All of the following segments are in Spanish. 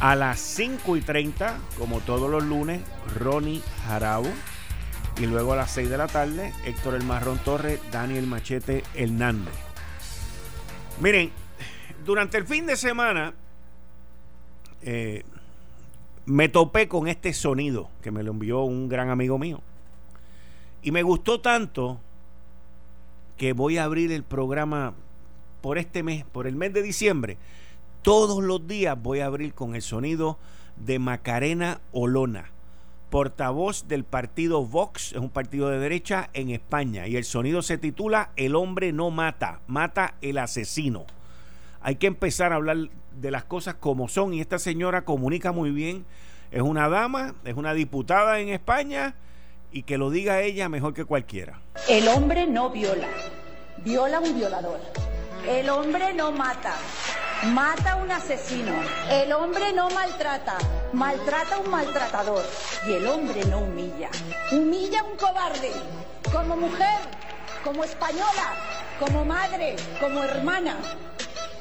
a las 5 y 30, como todos los lunes, Ronnie Jarabo. Y luego a las 6 de la tarde, Héctor El Marrón Torres, Daniel Machete Hernández. Miren, durante el fin de semana eh, me topé con este sonido que me lo envió un gran amigo mío. Y me gustó tanto que voy a abrir el programa por este mes, por el mes de diciembre todos los días voy a abrir con el sonido de Macarena Olona, portavoz del partido Vox, es un partido de derecha en España, y el sonido se titula El hombre no mata, mata el asesino. Hay que empezar a hablar de las cosas como son, y esta señora comunica muy bien, es una dama, es una diputada en España, y que lo diga ella mejor que cualquiera. El hombre no viola, viola un violador. El hombre no mata, Mata a un asesino. El hombre no maltrata. Maltrata a un maltratador. Y el hombre no humilla. Humilla a un cobarde. Como mujer, como española, como madre, como hermana,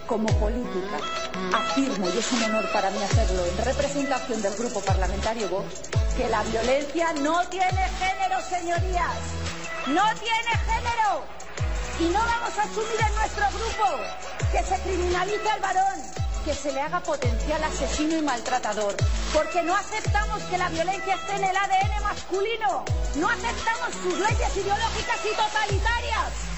como política. Afirmo, y es un honor para mí hacerlo, en representación del Grupo Parlamentario Vox, que la violencia no tiene género, señorías. No tiene género. Y no vamos a asumir en nuestro grupo que se criminalice al varón, que se le haga potencial asesino y maltratador. Porque no aceptamos que la violencia esté en el ADN masculino. No aceptamos sus leyes ideológicas y totalitarias.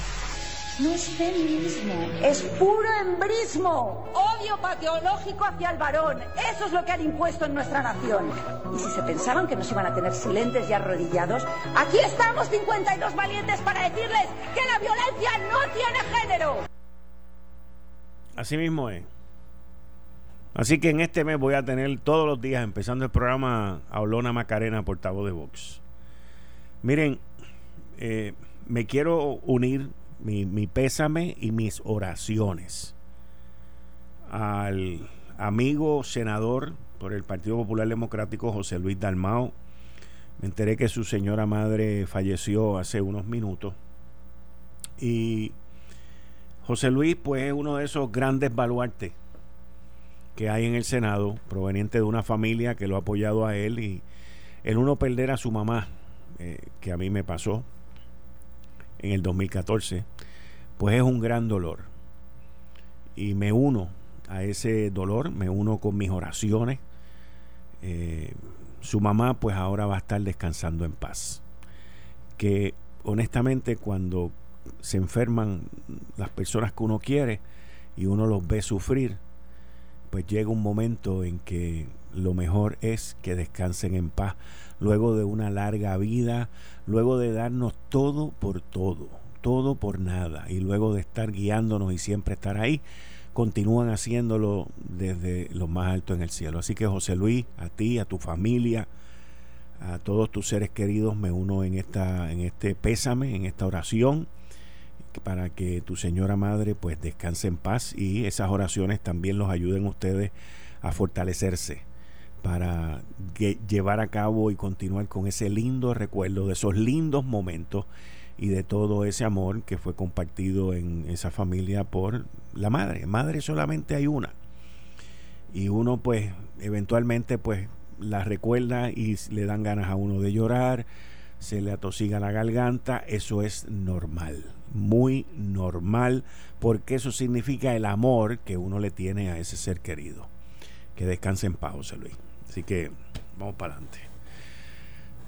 No es feminismo, es puro embrismo, odio patológico hacia el varón. Eso es lo que han impuesto en nuestra nación. Y si se pensaban que nos iban a tener silentes y arrodillados, aquí estamos 52 valientes para decirles que la violencia no tiene género. Así mismo es. Así que en este mes voy a tener todos los días, empezando el programa, a Olona Macarena, portavoz de Vox. Miren, eh, me quiero unir mi, pésame y mis oraciones al amigo senador por el Partido Popular Democrático José Luis Dalmao. Me enteré que su señora madre falleció hace unos minutos. Y José Luis, pues, es uno de esos grandes baluartes que hay en el Senado, proveniente de una familia que lo ha apoyado a él. Y el uno perder a su mamá, eh, que a mí me pasó, en el 2014, pues es un gran dolor. Y me uno a ese dolor, me uno con mis oraciones. Eh, su mamá pues ahora va a estar descansando en paz. Que honestamente cuando se enferman las personas que uno quiere y uno los ve sufrir, pues llega un momento en que lo mejor es que descansen en paz luego de una larga vida, luego de darnos todo por todo, todo por nada, y luego de estar guiándonos y siempre estar ahí, continúan haciéndolo desde lo más alto en el cielo. Así que José Luis, a ti, a tu familia, a todos tus seres queridos, me uno en esta, en este pésame, en esta oración, para que tu señora madre pues descanse en paz y esas oraciones también los ayuden ustedes a fortalecerse para llevar a cabo y continuar con ese lindo recuerdo de esos lindos momentos y de todo ese amor que fue compartido en esa familia por la madre. Madre solamente hay una. Y uno pues eventualmente pues la recuerda y le dan ganas a uno de llorar, se le atosiga la garganta, eso es normal, muy normal, porque eso significa el amor que uno le tiene a ese ser querido. Que descanse en paz, José Luis. Así que vamos para adelante.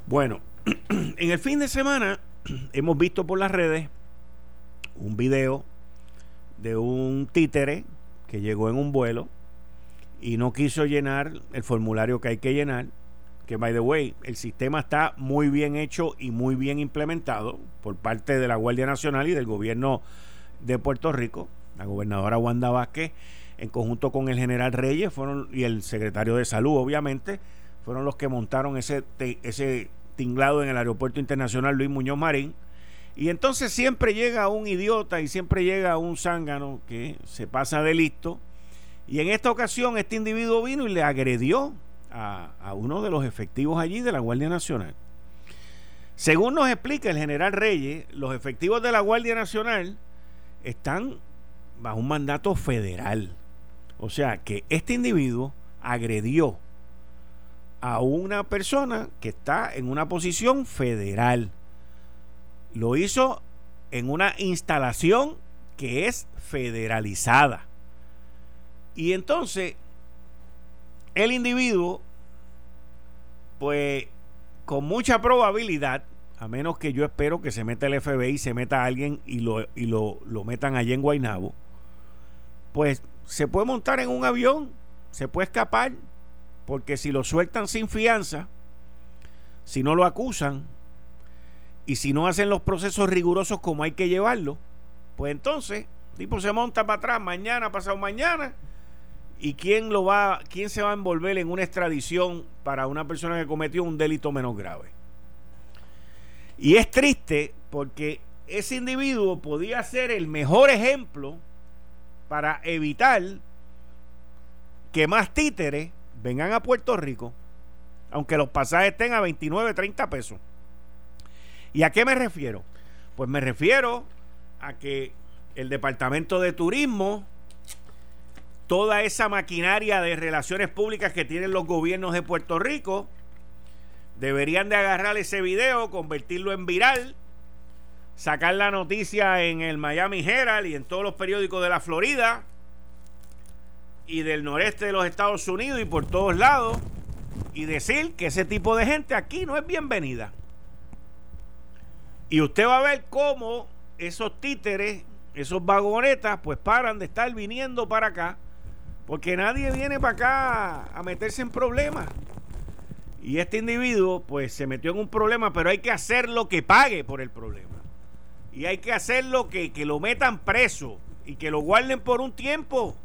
Bueno, en el fin de semana hemos visto por las redes un video de un títere que llegó en un vuelo y no quiso llenar el formulario que hay que llenar. Que, by the way, el sistema está muy bien hecho y muy bien implementado por parte de la Guardia Nacional y del gobierno de Puerto Rico. La gobernadora Wanda Vázquez en conjunto con el general Reyes fueron, y el secretario de Salud, obviamente, fueron los que montaron ese, ese tinglado en el Aeropuerto Internacional Luis Muñoz Marín. Y entonces siempre llega un idiota y siempre llega un zángano que se pasa de listo. Y en esta ocasión este individuo vino y le agredió a, uno de los efectivos allí de la Guardia Nacional. Según nos explica el general Reyes, los efectivos de la Guardia Nacional están bajo un mandato federal. O sea que este individuo agredió a una persona que está en una posición federal. Lo hizo en una instalación que es federalizada. Y entonces, el individuo, pues, con mucha probabilidad, a menos que yo espero que se meta el FBI, se meta alguien y lo, y lo, lo metan allí en Guaynabo, pues se puede montar en un avión, se puede escapar, porque si lo sueltan sin fianza, si no lo acusan y si no hacen los procesos rigurosos como hay que llevarlo, pues entonces tipo se monta para atrás mañana, pasado mañana y quién lo va, quién se va a envolver en una extradición para una persona que cometió un delito menos grave. Y es triste porque ese individuo podía ser el mejor ejemplo para evitar que más títeres vengan a Puerto Rico, aunque los pasajes estén a 29, 30 pesos. ¿Y a qué me refiero? Pues me refiero a que el Departamento de Turismo, toda esa maquinaria de relaciones públicas que tienen los gobiernos de Puerto Rico, deberían de agarrar ese video, convertirlo en viral, sacar la noticia en el Miami Herald y en todos los periódicos de la Florida, y del noreste de los Estados Unidos y por todos lados y decir que ese tipo de gente aquí no es bienvenida. Y usted va a ver cómo esos títeres, esos vagonetas, pues paran de estar viniendo para acá, porque nadie viene para acá a meterse en problemas. Y este individuo, pues se metió en un problema, pero hay que hacer lo que pague por el problema. Y hay que hacer lo que, que lo metan preso y que lo guarden por un tiempo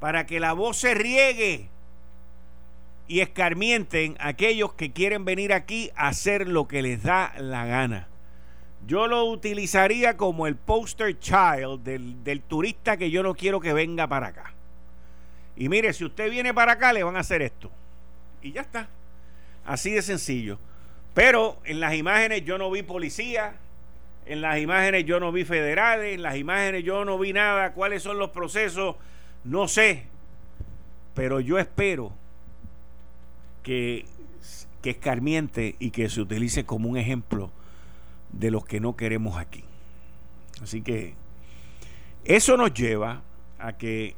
para que la voz se riegue y escarmienten a aquellos que quieren venir aquí a hacer lo que les da la gana. Yo lo utilizaría como el poster child del, del, turista que yo no quiero que venga para acá. Y mire, si usted viene para acá, le van a hacer esto. Y ya está. Así de sencillo. Pero en las imágenes yo no vi policía, en las imágenes yo no vi federales, en las imágenes yo no vi nada. ¿Cuáles son los procesos? No sé, pero yo espero que, que escarmiente y que se utilice como un ejemplo de los que no queremos aquí. Así que eso nos lleva a que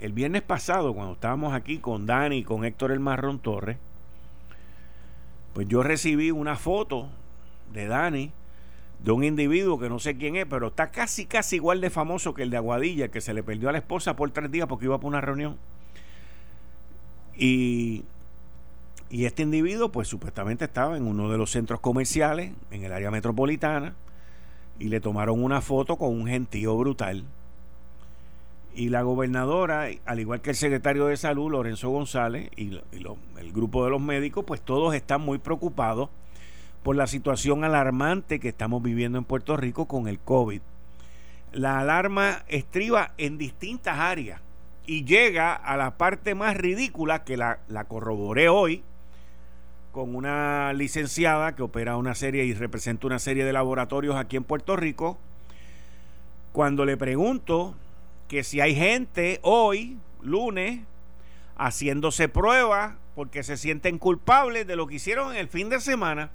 el viernes pasado, cuando estábamos aquí con Dani y con Héctor El Marrón Torres, pues yo recibí una foto de Dani de un individuo que no sé quién es, pero está casi, casi igual de famoso que el de Aguadilla, que se le perdió a la esposa por tres días porque iba para una reunión. Y, y este individuo, pues supuestamente estaba en uno de los centros comerciales, en el área metropolitana, y le tomaron una foto con un gentío brutal. Y la gobernadora, al igual que el secretario de salud, Lorenzo González, y, el grupo de los médicos, pues todos están muy preocupados por la situación alarmante que estamos viviendo en Puerto Rico con el COVID. La alarma estriba en distintas áreas y llega a la parte más ridícula que la, la corroboré hoy con una licenciada que opera una serie y representa una serie de laboratorios aquí en Puerto Rico, cuando le pregunto que si hay gente hoy, lunes, haciéndose pruebas porque se sienten culpables de lo que hicieron en el fin de semana,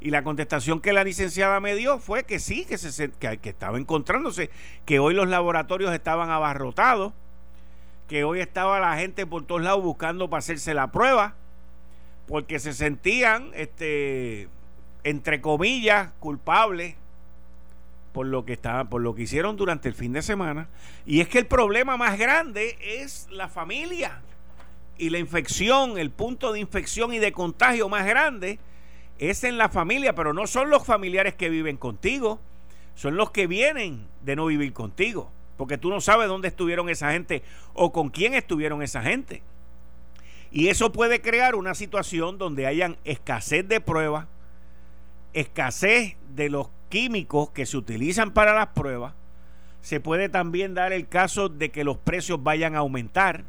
y la contestación que la licenciada me dio fue que sí, que, se, que, estaba encontrándose, que hoy los laboratorios estaban abarrotados, que hoy estaba la gente por todos lados buscando para hacerse la prueba, porque se sentían, este, entre comillas, culpables por lo que estaba, por lo que hicieron durante el fin de semana. Y es que el problema más grande es la familia y la infección, el punto de infección y de contagio más grande es en la familia, pero no son los familiares que viven contigo, son los que vienen de no vivir contigo, porque tú no sabes dónde estuvieron esa gente o con quién estuvieron esa gente. Y eso puede crear una situación donde hayan escasez de pruebas, escasez de los químicos que se utilizan para las pruebas, se puede también dar el caso de que los precios vayan a aumentar.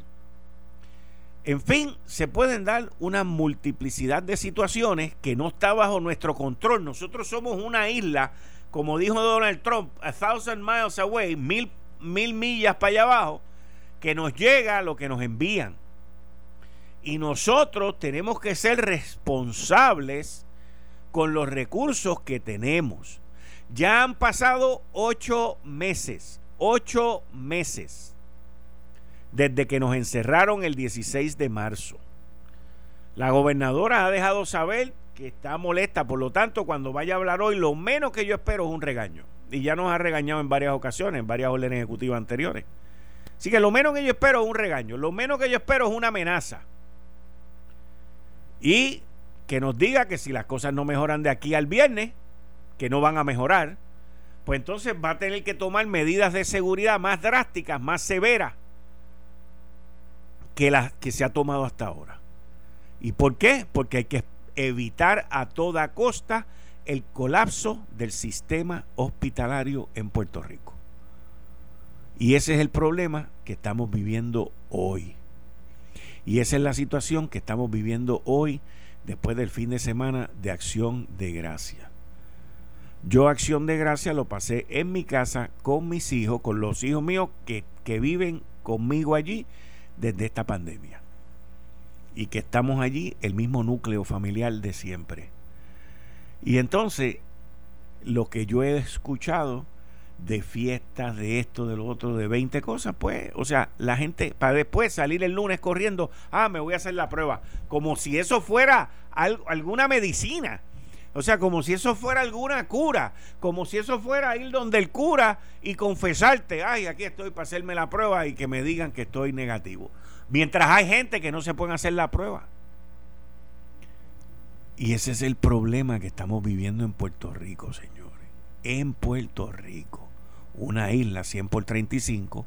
En fin, se pueden dar una multiplicidad de situaciones que no está bajo nuestro control. Nosotros somos una isla, como dijo Donald Trump, a thousand miles away, mil, mil millas para allá abajo, que nos llega lo que nos envían. Y nosotros tenemos que ser responsables con los recursos que tenemos. Ya han pasado ocho meses, ocho meses, desde que nos encerraron el 16 de marzo. La gobernadora ha dejado saber que está molesta, por lo tanto, cuando vaya a hablar hoy, lo menos que yo espero es un regaño. Y ya nos ha regañado en varias ocasiones, en varias órdenes ejecutivas anteriores. Así que lo menos que yo espero es un regaño, lo menos que yo espero es una amenaza. Y que nos diga que si las cosas no mejoran de aquí al viernes, que no van a mejorar, pues entonces va a tener que tomar medidas de seguridad más drásticas, más severas que las que se ha tomado hasta ahora. ¿Y por qué? Porque hay que evitar a toda costa el colapso del sistema hospitalario en Puerto Rico. Y ese es el problema que estamos viviendo hoy. Y esa es la situación que estamos viviendo hoy después del fin de semana de acción de gracia. Yo acción de gracia lo pasé en mi casa con mis hijos, con los hijos míos que, que viven conmigo allí desde esta pandemia. Y que estamos allí, el mismo núcleo familiar de siempre. Y entonces, lo que yo he escuchado de fiestas, de esto, de lo otro, de 20 cosas, pues, o sea, la gente para después salir el lunes corriendo, ah, me voy a hacer la prueba, como si eso fuera alguna medicina. O sea, como si eso fuera alguna cura, como si eso fuera ir donde el cura y confesarte, ay, aquí estoy para hacerme la prueba y que me digan que estoy negativo. Mientras hay gente que no se puede hacer la prueba. Y ese es el problema que estamos viviendo en Puerto Rico, señores. En Puerto Rico, una isla 100 por 35,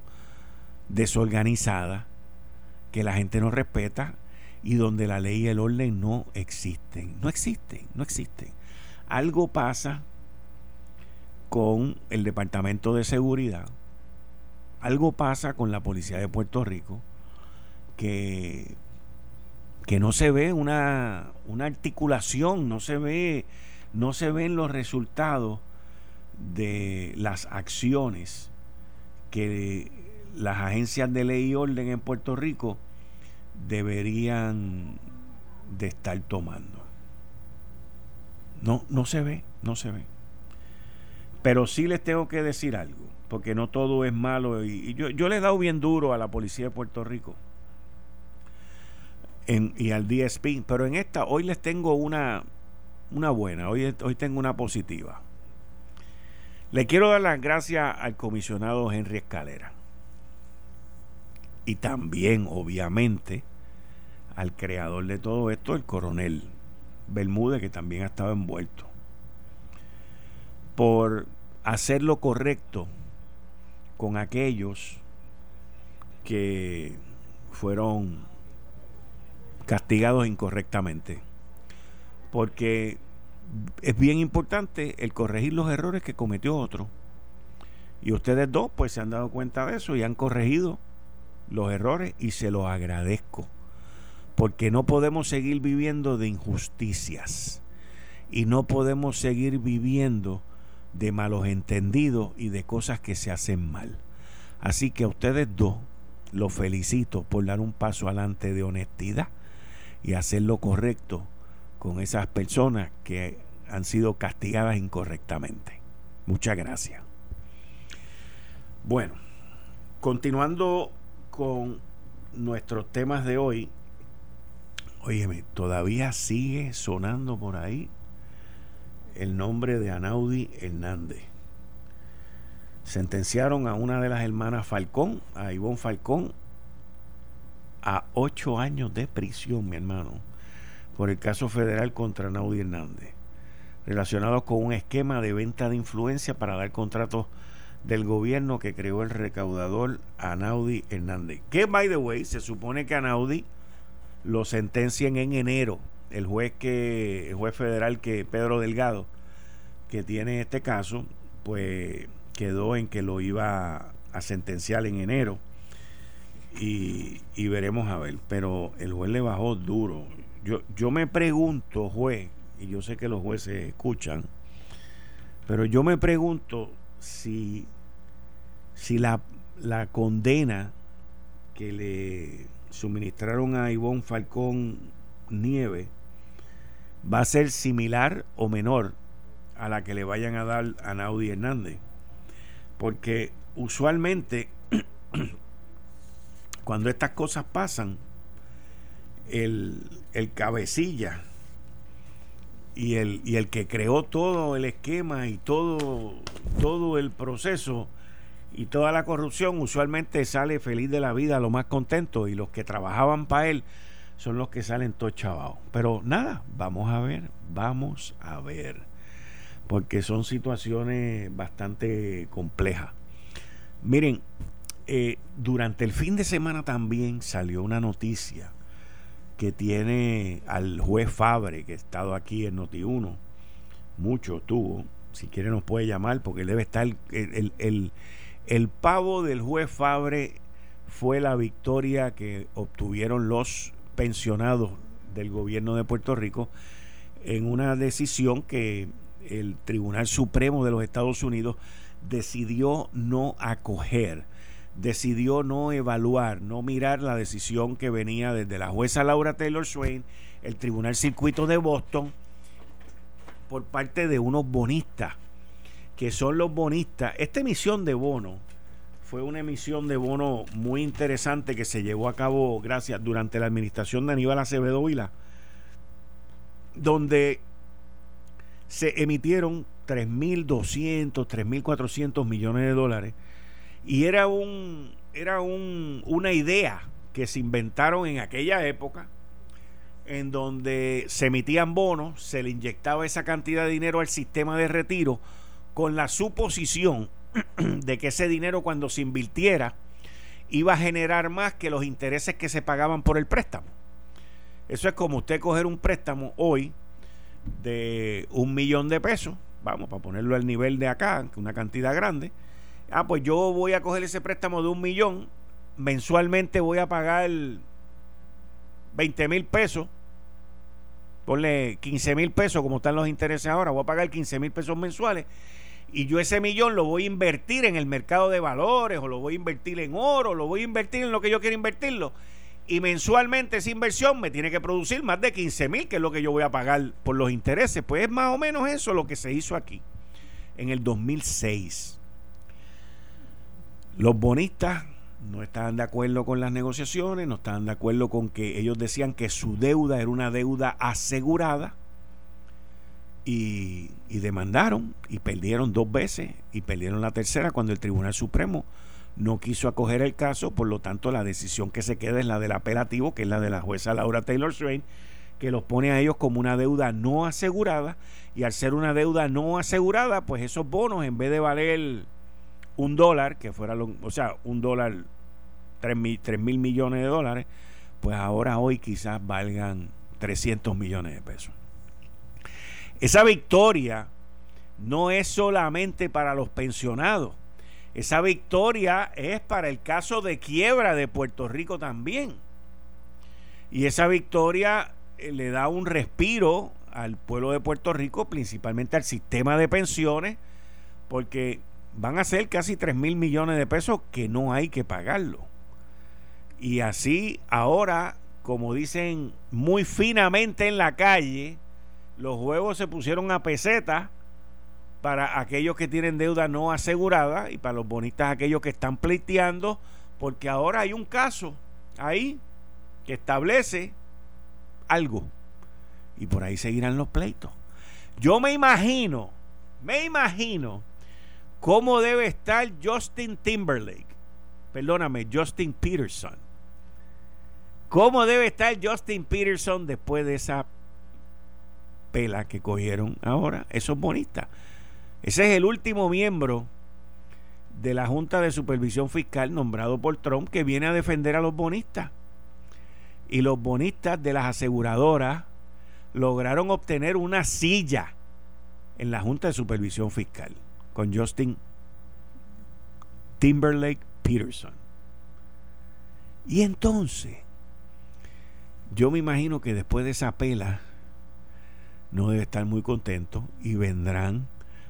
desorganizada, que la gente no respeta y donde la ley y el orden no existen. No existen, no existen. Algo pasa con el Departamento de Seguridad, algo pasa con la Policía de Puerto Rico, que, que no se ve una, una articulación, no se ve, no se ven los resultados de las acciones que las agencias de ley y orden en Puerto Rico deberían de estar tomando. No, no se ve, no se ve. Pero sí les tengo que decir algo, porque no todo es malo. Y, yo, yo le he dado bien duro a la policía de Puerto Rico y al DSP, pero en esta, hoy les tengo una, una buena, hoy, hoy tengo una positiva. Le quiero dar las gracias al comisionado Henry Escalera. Y también, obviamente, al creador de todo esto, el coronel Bermúdez, que también ha estado envuelto, por hacer lo correcto con aquellos que fueron castigados incorrectamente. Porque es bien importante el corregir los errores que cometió otro. Y ustedes dos pues se han dado cuenta de eso y han corregido los errores y se los agradezco porque no podemos seguir viviendo de injusticias y no podemos seguir viviendo de malos entendidos y de cosas que se hacen mal. Así que a ustedes dos los felicito por dar un paso adelante de honestidad y hacer lo correcto con esas personas que han sido castigadas incorrectamente. Muchas gracias. Bueno, continuando con nuestros temas de hoy, Óyeme, todavía sigue sonando por ahí el nombre de Anaudi Hernández. Sentenciaron a una de las hermanas Falcón, a Ivonne Falcón, a ocho años de prisión, mi hermano, por el caso federal contra Anaudi Hernández, relacionados con un esquema de venta de influencia para dar contratos del gobierno que creó el recaudador Anaudi Hernández. Que, by the way, se supone que Anaudi lo sentencien en enero. El juez que el juez federal que Pedro Delgado que tiene este caso, pues quedó en que lo iba a sentenciar en enero y veremos a ver. Pero el juez le bajó duro. Yo, yo me pregunto, juez, y yo sé que los jueces escuchan, pero yo me pregunto si, si la, la condena que le suministraron a Ivonne Falcón Nieve va a ser similar o menor a la que le vayan a dar a Naudi Hernández. Porque usualmente cuando estas cosas pasan, el, el cabecilla y el, y el que creó todo el esquema y todo, todo el proceso y toda la corrupción usualmente sale feliz de la vida, lo más contento, y los que trabajaban para él son los que salen todos chavados. Pero nada, vamos a ver, vamos a ver, porque son situaciones bastante complejas. Miren, eh, durante el fin de semana también salió una noticia que tiene al juez Fabre, que ha estado aquí en Noti1, mucho tuvo, si quiere nos puede llamar, porque debe estar el, el, el pavo del juez Fabre fue la victoria que obtuvieron los pensionados del gobierno de Puerto Rico en una decisión que el Tribunal Supremo de los Estados Unidos decidió no acoger, decidió no evaluar, no mirar la decisión que venía desde la jueza Laura Taylor Swain, el Tribunal Circuito de Boston, por parte de unos bonistas que son los bonistas. Esta emisión de bono fue una emisión de bono muy interesante que se llevó a cabo, gracias, durante la administración de Aníbal Acevedo Vila, donde se emitieron 3.200, 3.400 millones de dólares y era un era un, una idea que se inventaron en aquella época en donde se emitían bonos, se le inyectaba esa cantidad de dinero al sistema de retiro con la suposición de que ese dinero cuando se invirtiera iba a generar más que los intereses que se pagaban por el préstamo. Eso es como usted coger un préstamo hoy de un millón de pesos, vamos, para ponerlo al nivel de acá, una cantidad grande. Ah, pues yo voy a coger ese préstamo de un millón, mensualmente voy a pagar 20 mil pesos, ponle 15 mil pesos como están los intereses ahora, voy a pagar 15 mil pesos mensuales y yo ese millón lo voy a invertir en el mercado de valores o lo voy a invertir en oro, lo voy a invertir en lo que yo quiero invertirlo. Y mensualmente esa inversión me tiene que producir más de 15 mil, que es lo que yo voy a pagar por los intereses. Pues es más o menos eso lo que se hizo aquí en el 2006. Los bonistas no estaban de acuerdo con las negociaciones, no estaban de acuerdo con que ellos decían que su deuda era una deuda asegurada y, demandaron y perdieron dos veces y perdieron la tercera cuando el Tribunal Supremo no quiso acoger el caso, por lo tanto la decisión que se queda es la del apelativo, que es la de la jueza Laura Taylor Swain, que los pone a ellos como una deuda no asegurada. Y al ser una deuda no asegurada, pues esos bonos en vez de valer un dólar, que fuera, o sea, un dólar, tres mil, tres mil millones de dólares, pues ahora hoy quizás valgan 300 millones de pesos. Esa victoria no es solamente para los pensionados. Esa victoria es para el caso de quiebra de Puerto Rico también. Y esa victoria eh, le da un respiro al pueblo de Puerto Rico, principalmente al sistema de pensiones, porque van a ser casi 3 mil millones de pesos que no hay que pagarlo. Y así ahora, como dicen muy finamente en la calle, los juegos se pusieron a peseta para aquellos que tienen deuda no asegurada y para los bonistas aquellos que están pleiteando, porque ahora hay un caso ahí que establece algo y por ahí seguirán los pleitos. Yo me imagino, me imagino cómo debe estar Justin Timberlake, perdóname, Justin Peterson. ¿Cómo debe estar Justin Peterson después de esa pela que cogieron ahora esos bonistas. Ese es el último miembro de la Junta de Supervisión Fiscal nombrado por Trump que viene a defender a los bonistas. Y los bonistas de las aseguradoras lograron obtener una silla en la Junta de Supervisión Fiscal con Justin Timberlake Peterson. Y entonces, yo me imagino que después de esa pela, no debe estar muy contento y vendrán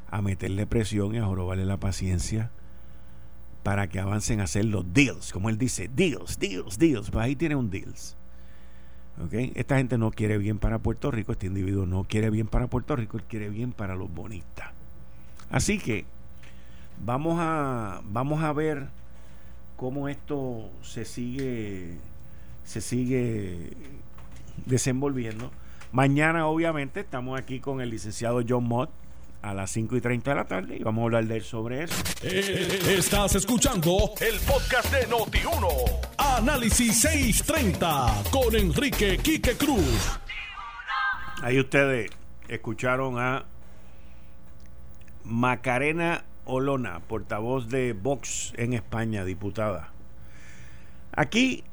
a meterle presión y a jorobarle la paciencia para que avancen a hacer los deals, como él dice, deals, deals, deals. Pues ahí tiene un deals. ¿Okay? Esta gente no quiere bien para Puerto Rico, este individuo no quiere bien para Puerto Rico, él quiere bien para los bonistas. Así que vamos a, vamos a ver cómo esto se sigue, se sigue desenvolviendo. Mañana, obviamente, estamos aquí con el licenciado John Mott a las 5 y 30 de la tarde y vamos a hablar de él sobre eso. Eh, estás escuchando el podcast de Noti1. Análisis 630 con Enrique Quique Cruz. Ahí ustedes escucharon a Macarena Olona, portavoz de Vox en España, diputada. Aquí,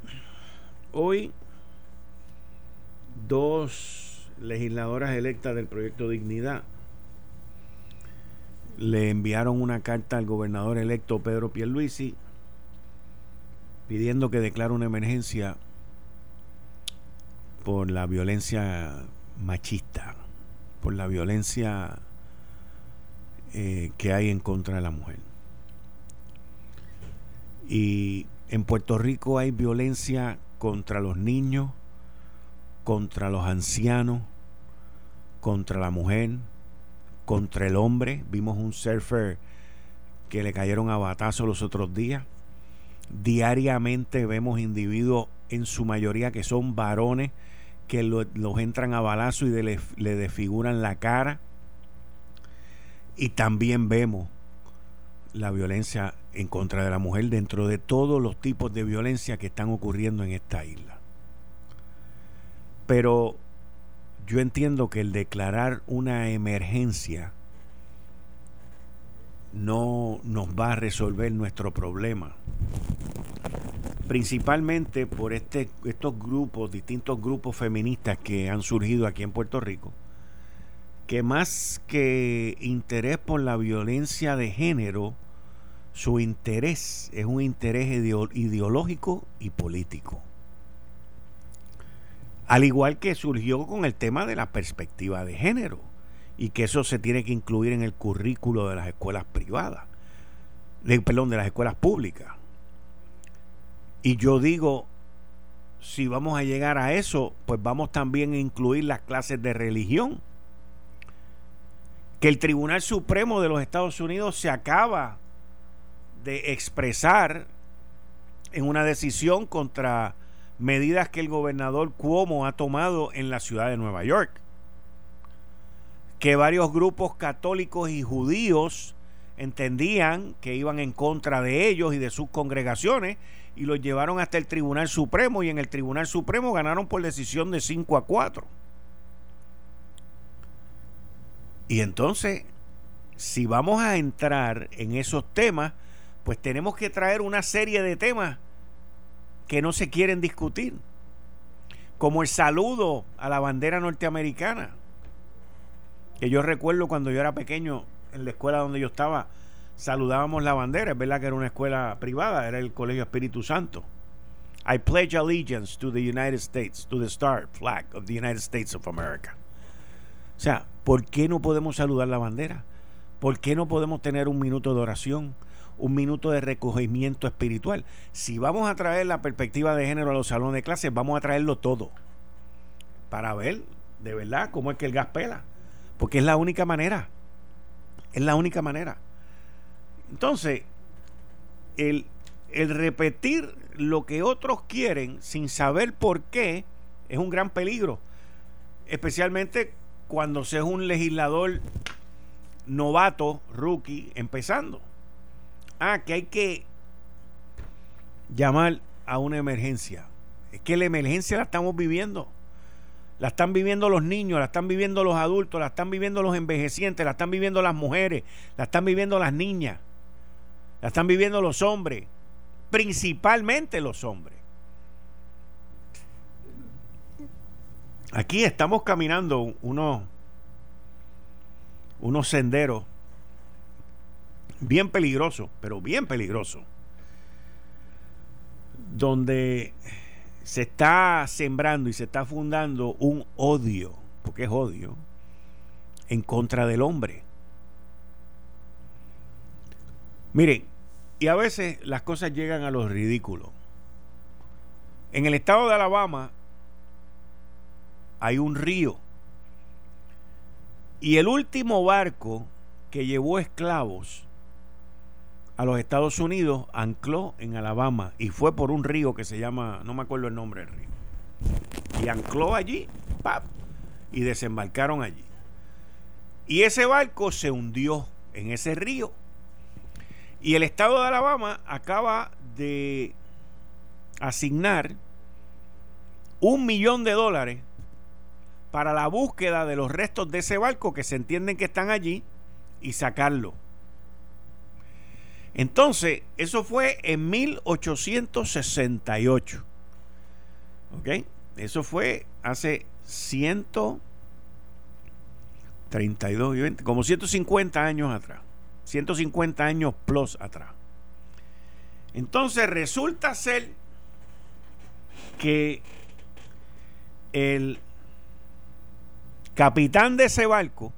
hoy, dos legisladoras electas del proyecto Dignidad le enviaron una carta al gobernador electo Pedro Pierluisi pidiendo que declare una emergencia por la violencia machista, por la violencia eh, que hay en contra de la mujer. Y en Puerto Rico hay violencia contra los niños, contra los ancianos, contra la mujer, contra el hombre. Vimos un surfer que le cayeron a batazo los otros días. Diariamente vemos individuos, en su mayoría que son varones, que los entran a balazo y le, le desfiguran la cara. Y también vemos la violencia en contra de la mujer dentro de todos los tipos de violencia que están ocurriendo en esta isla. Pero yo entiendo que el declarar una emergencia no nos va a resolver nuestro problema. Principalmente por este, estos grupos, distintos grupos feministas que han surgido aquí en Puerto Rico, que más que interés por la violencia de género, su interés es un interés ideológico y político. Al igual que surgió con el tema de la perspectiva de género y que eso se tiene que incluir en el currículo de las escuelas privadas, de, perdón, de las escuelas públicas. Y yo digo, si vamos a llegar a eso, pues vamos también a incluir las clases de religión. Que el Tribunal Supremo de los Estados Unidos se acaba de expresar en una decisión contra medidas que el gobernador Cuomo ha tomado en la ciudad de Nueva York. Que varios grupos católicos y judíos entendían que iban en contra de ellos y de sus congregaciones y los llevaron hasta el Tribunal Supremo y en el Tribunal Supremo ganaron por decisión de 5 a 4. Y entonces, si vamos a entrar en esos temas, pues tenemos que traer una serie de temas que no se quieren discutir, como el saludo a la bandera norteamericana, que yo recuerdo cuando yo era pequeño, en la escuela donde yo estaba, saludábamos la bandera, es verdad que era una escuela privada, era el Colegio Espíritu Santo. I pledge allegiance to the United States, to the star flag of the United States of America. O sea, ¿por qué no podemos saludar la bandera? ¿Por qué no podemos tener un minuto de oración? un minuto de recogimiento espiritual. Si vamos a traer la perspectiva de género a los salones de clases, vamos a traerlo todo para ver de verdad cómo es que el gas pela. Porque es la única manera. Es la única manera. Entonces, el, el repetir lo que otros quieren sin saber por qué es un gran peligro. Especialmente cuando se es un legislador novato, rookie, empezando. Ah, que hay que llamar a una emergencia. Es que la emergencia la estamos viviendo. La están viviendo los niños, la están viviendo los adultos, la están viviendo los envejecientes, la están viviendo las mujeres, la están viviendo las niñas, la están viviendo los hombres, principalmente los hombres. Aquí estamos caminando unos unos senderos bien peligrosos, pero bien peligrosos, donde se está sembrando y se está fundando un odio, porque es odio, en contra del hombre. Miren, y a veces las cosas llegan a los ridículos. En el estado de Alabama hay un río. Y el último barco que llevó esclavos a los Estados Unidos ancló en Alabama y fue por un río que se llama, no me acuerdo el nombre del río. Y ancló allí, ¡pap! y desembarcaron allí. Y ese barco se hundió en ese río. Y el estado de Alabama acaba de asignar un millón de dólares para la búsqueda de los restos de ese barco que se entienden que están allí y sacarlo. Entonces, eso fue en 1868. ¿Ok? Eso fue hace 132 y 20, como 150 años atrás. 150 años plus atrás. Entonces resulta ser que el capitán de ese barco,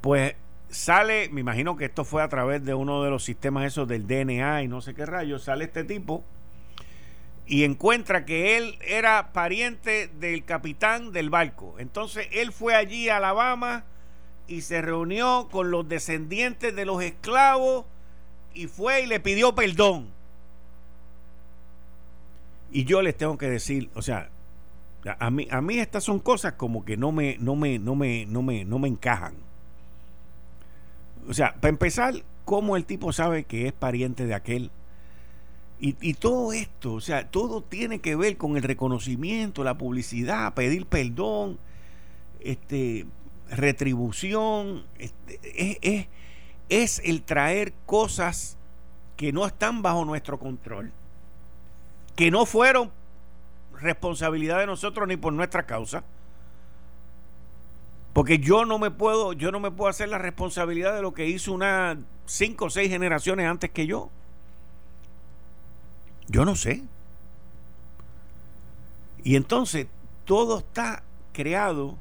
pues sale, me imagino que esto fue a través de uno de los sistemas esos del DNA y no sé qué rayos, sale este tipo y encuentra que él era pariente del capitán del barco. Entonces él fue allí a Alabama y se reunió con los descendientes de los esclavos y fue y le pidió perdón. Y yo les tengo que decir, o sea, a mí, a mí estas son cosas como que no me, no me, no me, no me, no me encajan. O sea, para empezar, ¿cómo el tipo sabe que es pariente de aquel? Y, y, todo esto, o sea, todo tiene que ver con el reconocimiento, la publicidad, pedir perdón, este, retribución, es, es, el traer cosas que no están bajo nuestro control, que no fueron responsabilidad de nosotros ni por nuestra causa. Porque yo no me puedo, yo no me puedo hacer la responsabilidad de lo que hizo una cinco o seis generaciones antes que yo. Yo no sé. Y entonces todo está creado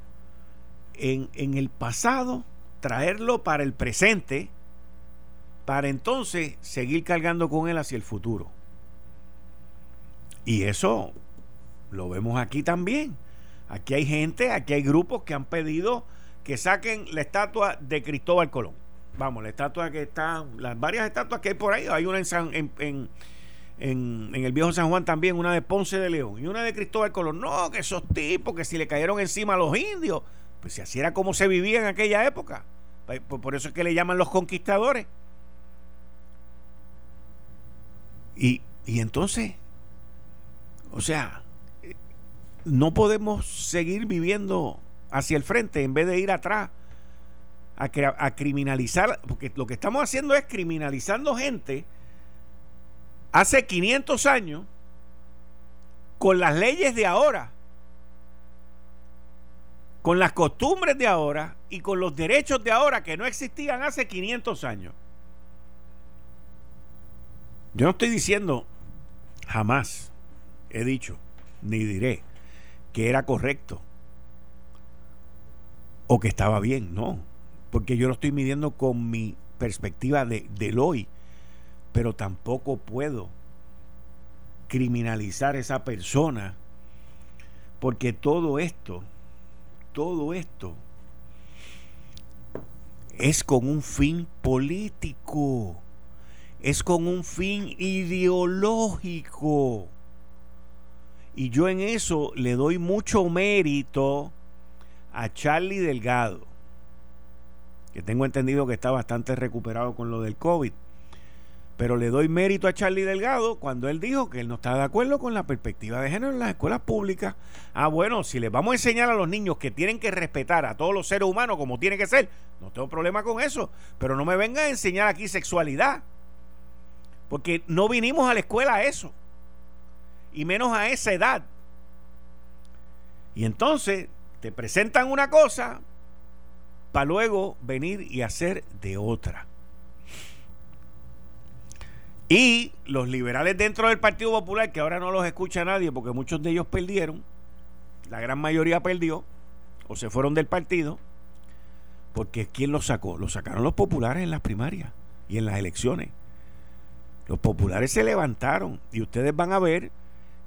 en, el pasado, traerlo para el presente, para entonces seguir cargando con él hacia el futuro. Y eso lo vemos aquí también. Aquí hay gente, aquí hay grupos que han pedido que saquen la estatua de Cristóbal Colón. Vamos, la estatua que está, las varias estatuas que hay por ahí, hay una en, en, en, en, el viejo San Juan también, una de Ponce de León y una de Cristóbal Colón. No, que esos tipos, que si le cayeron encima a los indios, pues si así era como se vivía en aquella época. Pues, pues, por eso es que le llaman los conquistadores. Y, y entonces, o sea, no podemos seguir viviendo hacia el frente en vez de ir atrás a, a, criminalizar, porque lo que estamos haciendo es criminalizando gente hace 500 años con las leyes de ahora con las costumbres de ahora y con los derechos de ahora que no existían hace 500 años. Yo no estoy diciendo, jamás he dicho, ni diré, que era correcto o que estaba bien, no, porque yo lo estoy midiendo con mi perspectiva de, del hoy, pero tampoco puedo criminalizar a esa persona porque todo esto todo esto es con un fin político, es con un fin ideológico. Y yo en eso le doy mucho mérito a Charlie Delgado, que tengo entendido que está bastante recuperado con lo del COVID. Pero le doy mérito a Charlie Delgado cuando él dijo que él no está de acuerdo con la perspectiva de género en las escuelas públicas. Ah, bueno, si les vamos a enseñar a los niños que tienen que respetar a todos los seres humanos como tiene que ser, no tengo problema con eso. Pero no me vengan a enseñar aquí sexualidad. Porque no vinimos a la escuela a eso. Y menos a esa edad. Y entonces te presentan una cosa, para luego venir y hacer de otra. Y los liberales dentro del Partido Popular, que ahora no los escucha nadie porque muchos de ellos perdieron, la gran mayoría perdió o se fueron del partido, porque ¿quién los sacó? Los sacaron los populares en las primarias y en las elecciones. Los populares se levantaron y ustedes van a ver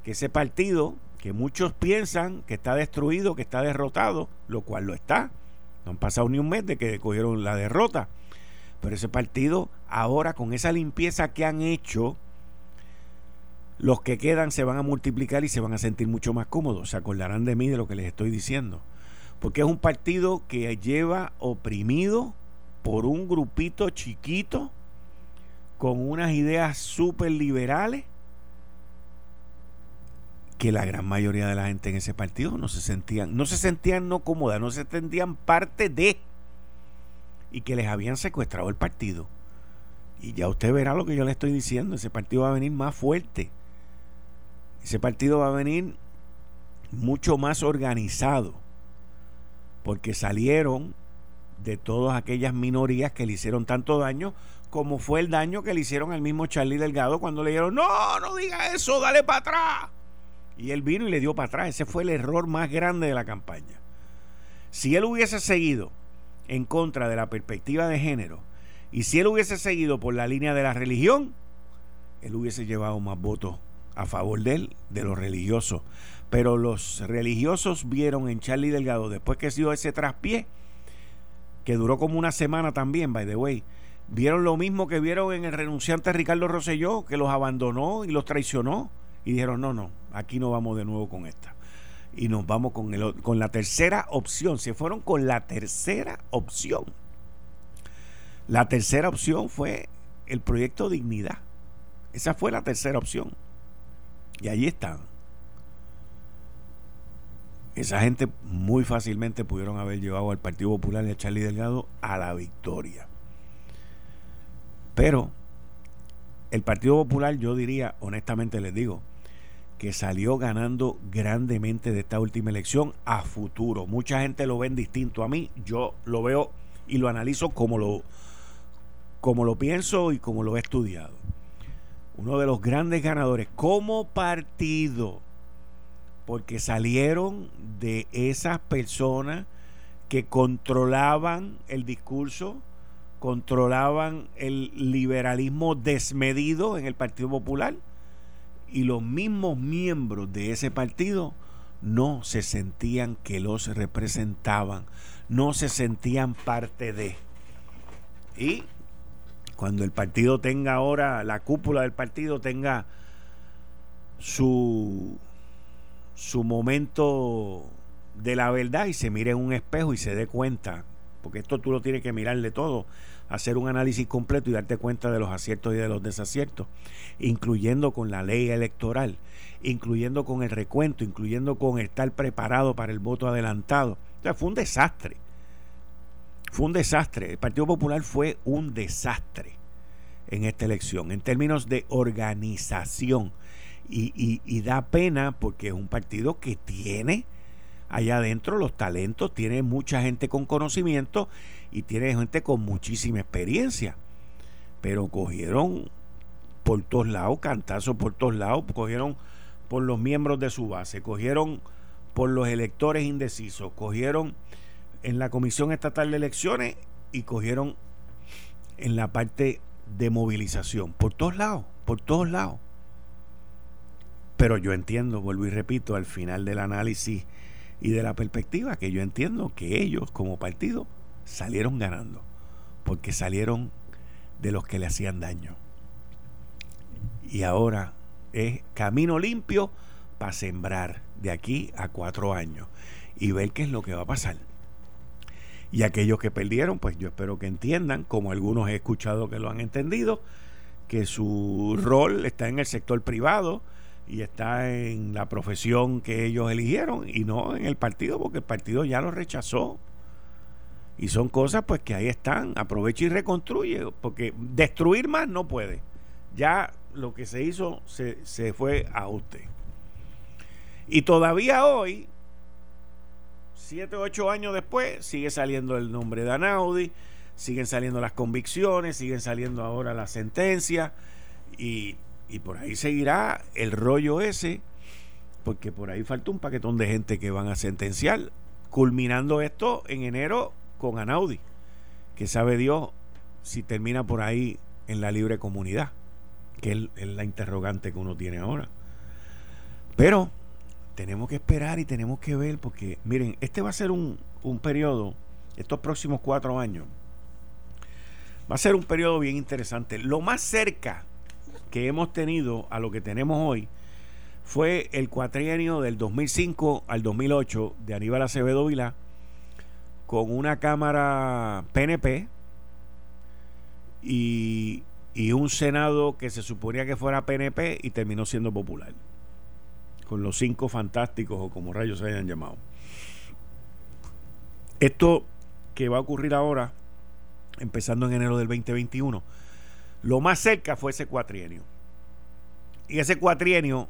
que ese partido, que muchos piensan que está destruido, que está derrotado, lo cual lo está. No han pasado ni un mes de que cogieron la derrota. Pero ese partido ahora con esa limpieza que han hecho, los que quedan se van a multiplicar y se van a sentir mucho más cómodos. Se acordarán de mí de lo que les estoy diciendo. Porque es un partido que lleva oprimido por un grupito chiquito con unas ideas súper liberales que la gran mayoría de la gente en ese partido no se sentían, no se sentían no cómodas, no se sentían parte de y que les habían secuestrado el partido. Y ya usted verá lo que yo le estoy diciendo, ese partido va a venir más fuerte. Ese partido va a venir mucho más organizado, porque salieron de todas aquellas minorías que le hicieron tanto daño, como fue el daño que le hicieron al mismo Charlie Delgado cuando le dijeron, no, no diga eso, dale para atrás. Y él vino y le dio para atrás. Ese fue el error más grande de la campaña. Si él hubiese seguido en contra de la perspectiva de género y si él hubiese seguido por la línea de la religión, él hubiese llevado más votos a favor de él, de los religiosos. Pero los religiosos vieron en Charlie Delgado, después que dio ese traspié, que duró como una semana también, by the way, vieron lo mismo que vieron en el renunciante Ricardo Rosselló, que los abandonó y los traicionó. Y dijeron, no, no, aquí no vamos de nuevo con esta. Y nos vamos con, el, con la tercera opción. Se fueron con la tercera opción. La tercera opción fue el proyecto Dignidad. Esa fue la tercera opción. Y allí están. Esa gente muy fácilmente pudieron haber llevado al Partido Popular y a Charlie Delgado a la victoria. Pero el Partido Popular, yo diría, honestamente les digo, que salió ganando grandemente de esta última elección a futuro. Mucha gente lo ven distinto a mí, yo lo veo y lo analizo como lo, como lo pienso y como lo he estudiado. Uno de los grandes ganadores como partido, porque salieron de esas personas que controlaban el discurso, controlaban el liberalismo desmedido en el Partido Popular y los mismos miembros de ese partido no se sentían que los representaban, no se sentían parte de. Y cuando el partido tenga ahora, la cúpula del partido tenga su, su momento de la verdad y se mire en un espejo y se dé cuenta porque esto tú lo tienes que mirarle todo, hacer un análisis completo y darte cuenta de los aciertos y de los desaciertos, incluyendo con la ley electoral, incluyendo con el recuento, incluyendo con estar preparado para el voto adelantado. O sea, fue un desastre. Fue un desastre. El Partido Popular fue un desastre en esta elección, en términos de organización. Y, da pena porque es un partido que tiene allá adentro los talentos, tiene mucha gente con conocimiento y tiene gente con muchísima experiencia. Pero cogieron por todos lados, cantazos por todos lados, cogieron por los miembros de su base, cogieron por los electores indecisos, cogieron en la Comisión Estatal de Elecciones y cogieron en la parte de movilización, por todos lados, por todos lados. Pero yo entiendo, vuelvo y repito, al final del análisis y de la perspectiva que yo entiendo que ellos como partido salieron ganando, porque salieron de los que le hacían daño. Y ahora es camino limpio para sembrar de aquí a cuatro años y ver qué es lo que va a pasar. Y aquellos que perdieron, pues yo espero que entiendan, como algunos he escuchado que lo han entendido, que su rol está en el sector privado, y está en la profesión que ellos eligieron y no en el partido porque el partido ya lo rechazó. Y son cosas pues que ahí están, aprovecha y reconstruye, porque destruir más no puede. Ya lo que se hizo se, se fue a usted. Y todavía hoy siete o ocho años después, sigue saliendo el nombre de Anaudi, siguen saliendo las convicciones, siguen saliendo ahora las sentencias y, y por ahí seguirá el rollo ese, porque por ahí falta un paquetón de gente que van a sentenciar, culminando esto en enero con Anaudi, que sabe Dios si termina por ahí en la libre comunidad, que es la interrogante que uno tiene ahora. Pero tenemos que esperar y tenemos que ver, porque miren, este va a ser un, un periodo, estos próximos cuatro años, va a ser un periodo bien interesante. Lo más cerca que hemos tenido a lo que tenemos hoy fue el cuatrienio del 2005 al 2008 de Aníbal Acevedo Vilá con una cámara PNP y, y un Senado que se suponía que fuera PNP y terminó siendo popular con los cinco fantásticos o como rayos se hayan llamado. Esto que va a ocurrir ahora, empezando en enero del 2021, lo más cerca fue ese cuatrienio. Y ese cuatrienio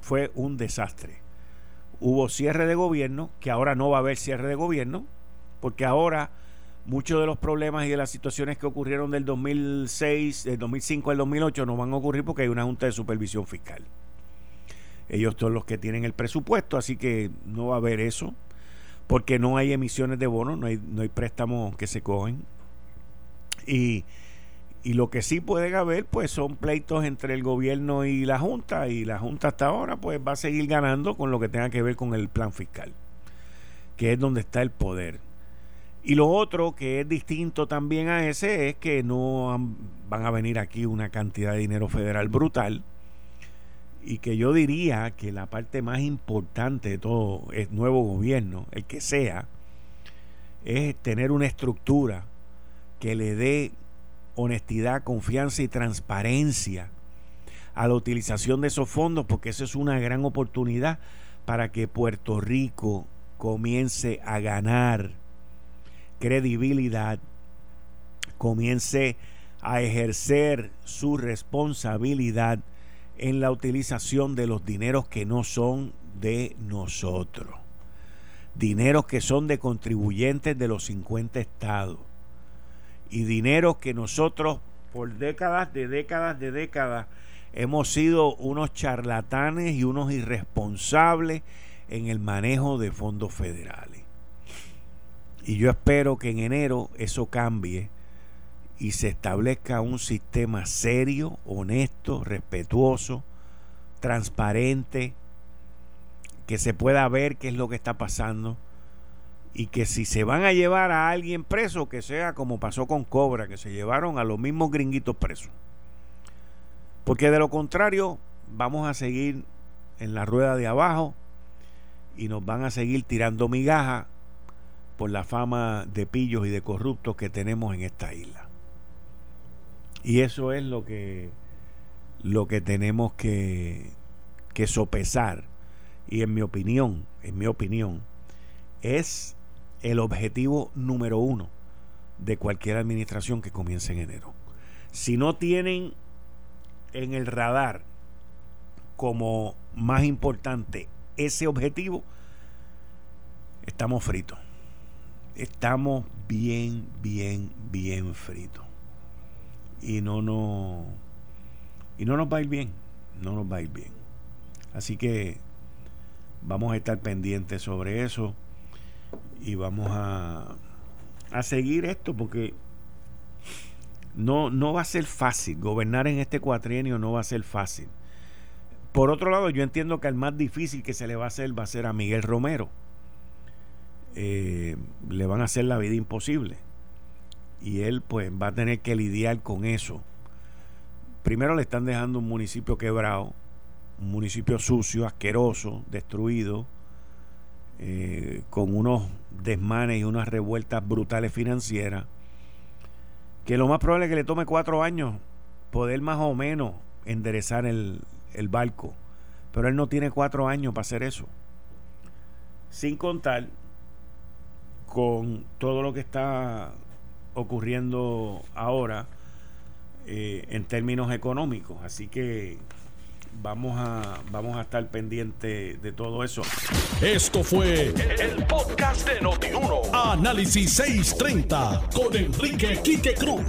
fue un desastre. Hubo cierre de gobierno, que ahora no va a haber cierre de gobierno, porque ahora muchos de los problemas y de las situaciones que ocurrieron del 2006, del 2005 al 2008 no van a ocurrir porque hay una junta de supervisión fiscal. Ellos son los que tienen el presupuesto, así que no va a haber eso, porque no hay emisiones de bonos, no hay, préstamos que se cogen. Y, y lo que sí pueden haber, pues son pleitos entre el gobierno y la Junta, y la Junta hasta ahora, pues va a seguir ganando con lo que tenga que ver con el plan fiscal, que es donde está el poder. Y lo otro que es distinto también a ese es que no van a venir aquí una cantidad de dinero federal brutal. Y que yo diría que la parte más importante de todo el nuevo gobierno, el que sea, es tener una estructura que le dé honestidad, confianza y transparencia a la utilización de esos fondos, porque eso es una gran oportunidad para que Puerto Rico comience a ganar credibilidad, comience a ejercer su responsabilidad en la utilización de los dineros que no son de nosotros. Dineros que son de contribuyentes de los 50 estados. Y dineros que nosotros por décadas, de décadas, de décadas, hemos sido unos charlatanes y unos irresponsables en el manejo de fondos federales. Y yo espero que en enero eso cambie y se establezca un sistema serio, honesto, respetuoso, transparente, que se pueda ver qué es lo que está pasando y que si se van a llevar a alguien preso, que sea como pasó con Cobra, que se llevaron a los mismos gringuitos presos. Porque de lo contrario, vamos a seguir en la rueda de abajo y nos van a seguir tirando migajas por la fama de pillos y de corruptos que tenemos en esta isla. Y eso es lo que, lo que tenemos que, que sopesar. Y en mi opinión, en mi opinión, es el objetivo número uno de cualquier administración que comience en enero. Si no tienen en el radar como más importante ese objetivo, estamos fritos. Estamos bien, bien, bien fritos y no nos y no nos va a ir bien, no nos va a ir bien. Así que vamos a estar pendientes sobre eso y vamos a, a seguir esto porque no, no va a ser fácil. Gobernar en este cuatrienio no va a ser fácil. Por otro lado, yo entiendo que el más difícil que se le va a hacer va a ser a Miguel Romero. Eh, le van a hacer la vida imposible y él pues va a tener que lidiar con eso. Primero le están dejando un municipio quebrado, un municipio sucio, asqueroso, destruido, eh, con unos desmanes y unas revueltas brutales financieras, que lo más probable es que le tome cuatro años poder más o menos enderezar el, el barco, pero él no tiene cuatro años para hacer eso. Sin contar con todo lo que está ocurriendo ahora eh, en términos económicos. Así que vamos a, vamos a estar pendientes de todo eso. Esto fue el, podcast de Notiuno. Análisis 630 con Enrique Quique Cruz.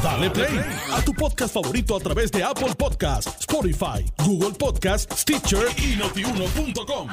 Dale play a tu podcast favorito a través de Apple Podcasts, Spotify, Google Podcasts, Stitcher y notiuno.com.